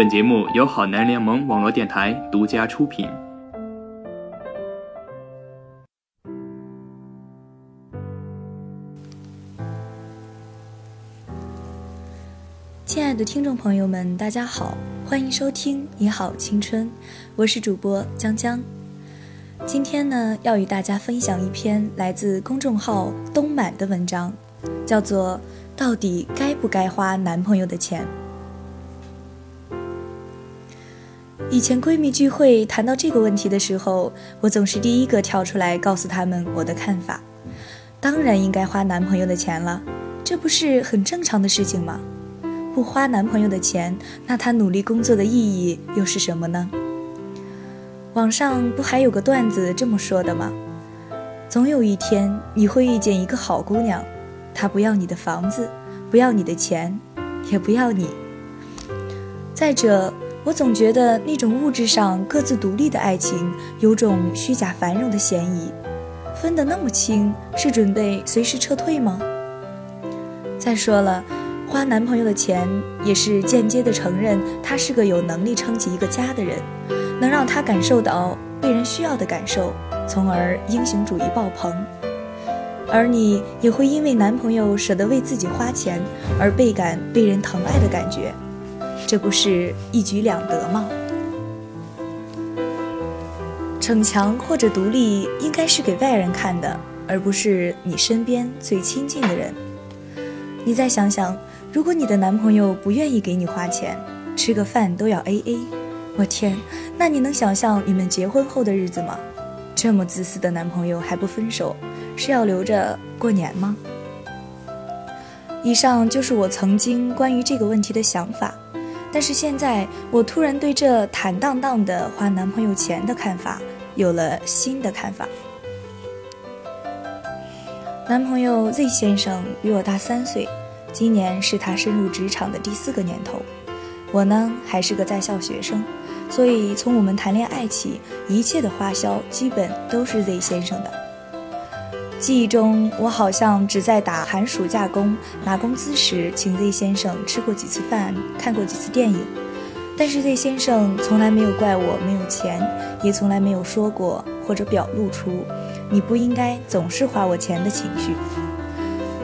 本节目由好男联盟网络电台独家出品。亲爱的听众朋友们，大家好，欢迎收听《你好青春》，我是主播江江。今天呢，要与大家分享一篇来自公众号“东满”的文章，叫做《到底该不该花男朋友的钱》。以前闺蜜聚会谈到这个问题的时候，我总是第一个跳出来告诉她们我的看法。当然应该花男朋友的钱了，这不是很正常的事情吗？不花男朋友的钱，那她努力工作的意义又是什么呢？网上不还有个段子这么说的吗？总有一天你会遇见一个好姑娘，她不要你的房子，不要你的钱，也不要你。再者，我总觉得那种物质上各自独立的爱情，有种虚假繁荣的嫌疑。分得那么清，是准备随时撤退吗？再说了，花男朋友的钱，也是间接的承认他是个有能力撑起一个家的人。能让他感受到被人需要的感受，从而英雄主义爆棚，而你也会因为男朋友舍得为自己花钱而倍感被人疼爱的感觉，这不是一举两得吗？逞强或者独立应该是给外人看的，而不是你身边最亲近的人。你再想想，如果你的男朋友不愿意给你花钱，吃个饭都要 A A。我天，那你能想象你们结婚后的日子吗？这么自私的男朋友还不分手，是要留着过年吗？以上就是我曾经关于这个问题的想法，但是现在我突然对这坦荡荡的花男朋友钱的看法有了新的看法。男朋友 Z 先生比我大三岁，今年是他深入职场的第四个年头，我呢还是个在校学生。所以，从我们谈恋爱起，一切的花销基本都是 Z 先生的。记忆中，我好像只在打寒暑假工拿工资时，请 Z 先生吃过几次饭，看过几次电影。但是 Z 先生从来没有怪我没有钱，也从来没有说过或者表露出“你不应该总是花我钱”的情绪。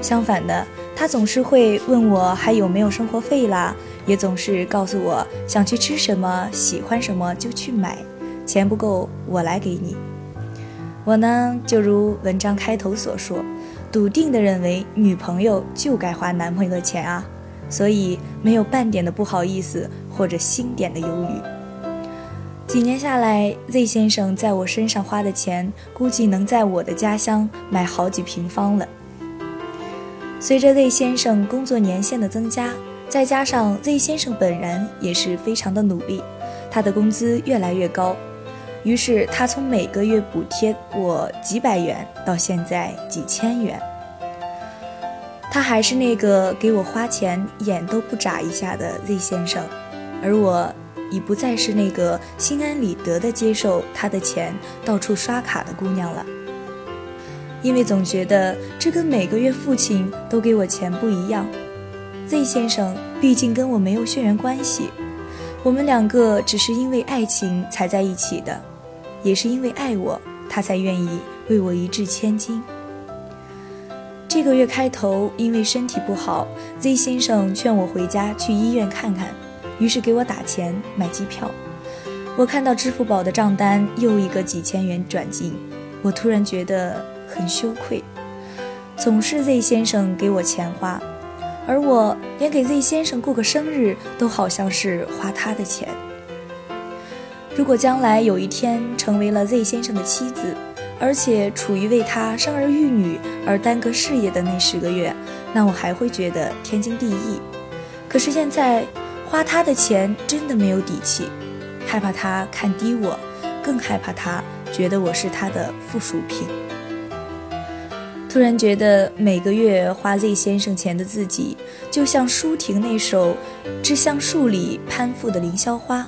相反的，他总是会问我还有没有生活费啦。也总是告诉我想去吃什么，喜欢什么就去买，钱不够我来给你。我呢，就如文章开头所说，笃定的认为女朋友就该花男朋友的钱啊，所以没有半点的不好意思或者星点的犹豫。几年下来，Z 先生在我身上花的钱，估计能在我的家乡买好几平方了。随着 Z 先生工作年限的增加。再加上 Z 先生本人也是非常的努力，他的工资越来越高，于是他从每个月补贴我几百元到现在几千元。他还是那个给我花钱眼都不眨一下的 Z 先生，而我已不再是那个心安理得的接受他的钱到处刷卡的姑娘了，因为总觉得这跟每个月父亲都给我钱不一样。Z 先生毕竟跟我没有血缘关系，我们两个只是因为爱情才在一起的，也是因为爱我，他才愿意为我一掷千金。这个月开头，因为身体不好，Z 先生劝我回家去医院看看，于是给我打钱买机票。我看到支付宝的账单又一个几千元转进，我突然觉得很羞愧，总是 Z 先生给我钱花。而我连给 Z 先生过个生日都好像是花他的钱。如果将来有一天成为了 Z 先生的妻子，而且处于为他生儿育女而耽搁事业的那十个月，那我还会觉得天经地义。可是现在花他的钱真的没有底气，害怕他看低我，更害怕他觉得我是他的附属品。突然觉得每个月花 Z 先生钱的自己，就像舒婷那首《致橡树里攀附的凌霄花》。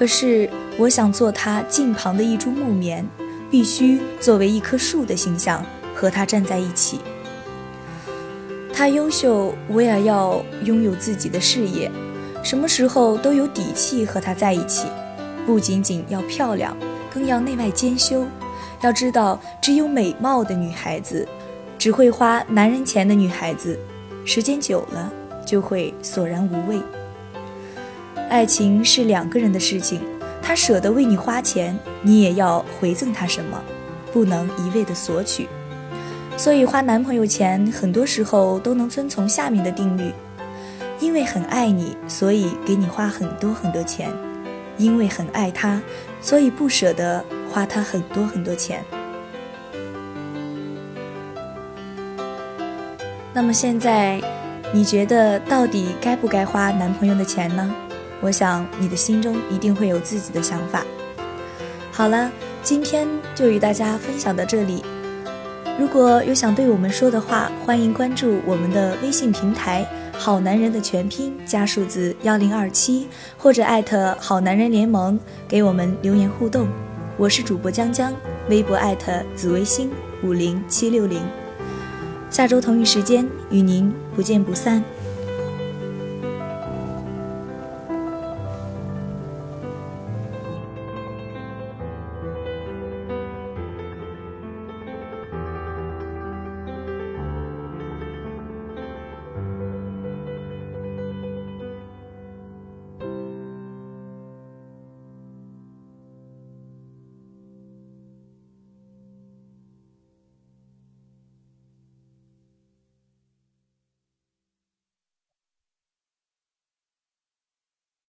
可是我想做他近旁的一株木棉，必须作为一棵树的形象和他站在一起。他优秀，我也要拥有自己的事业。什么时候都有底气和他在一起。不仅仅要漂亮，更要内外兼修。要知道，只有美貌的女孩子，只会花男人钱的女孩子，时间久了就会索然无味。爱情是两个人的事情，他舍得为你花钱，你也要回赠他什么，不能一味的索取。所以花男朋友钱，很多时候都能遵从下面的定律：因为很爱你，所以给你花很多很多钱；因为很爱他，所以不舍得花他很多很多钱。那么现在，你觉得到底该不该花男朋友的钱呢？我想你的心中一定会有自己的想法。好了，今天就与大家分享到这里。如果有想对我们说的话，欢迎关注我们的微信平台“好男人”的全拼加数字幺零二七，或者艾特“好男人联盟”给我们留言互动。我是主播江江，微博艾特紫微星五零七六零。下周同一时间与您不见不散。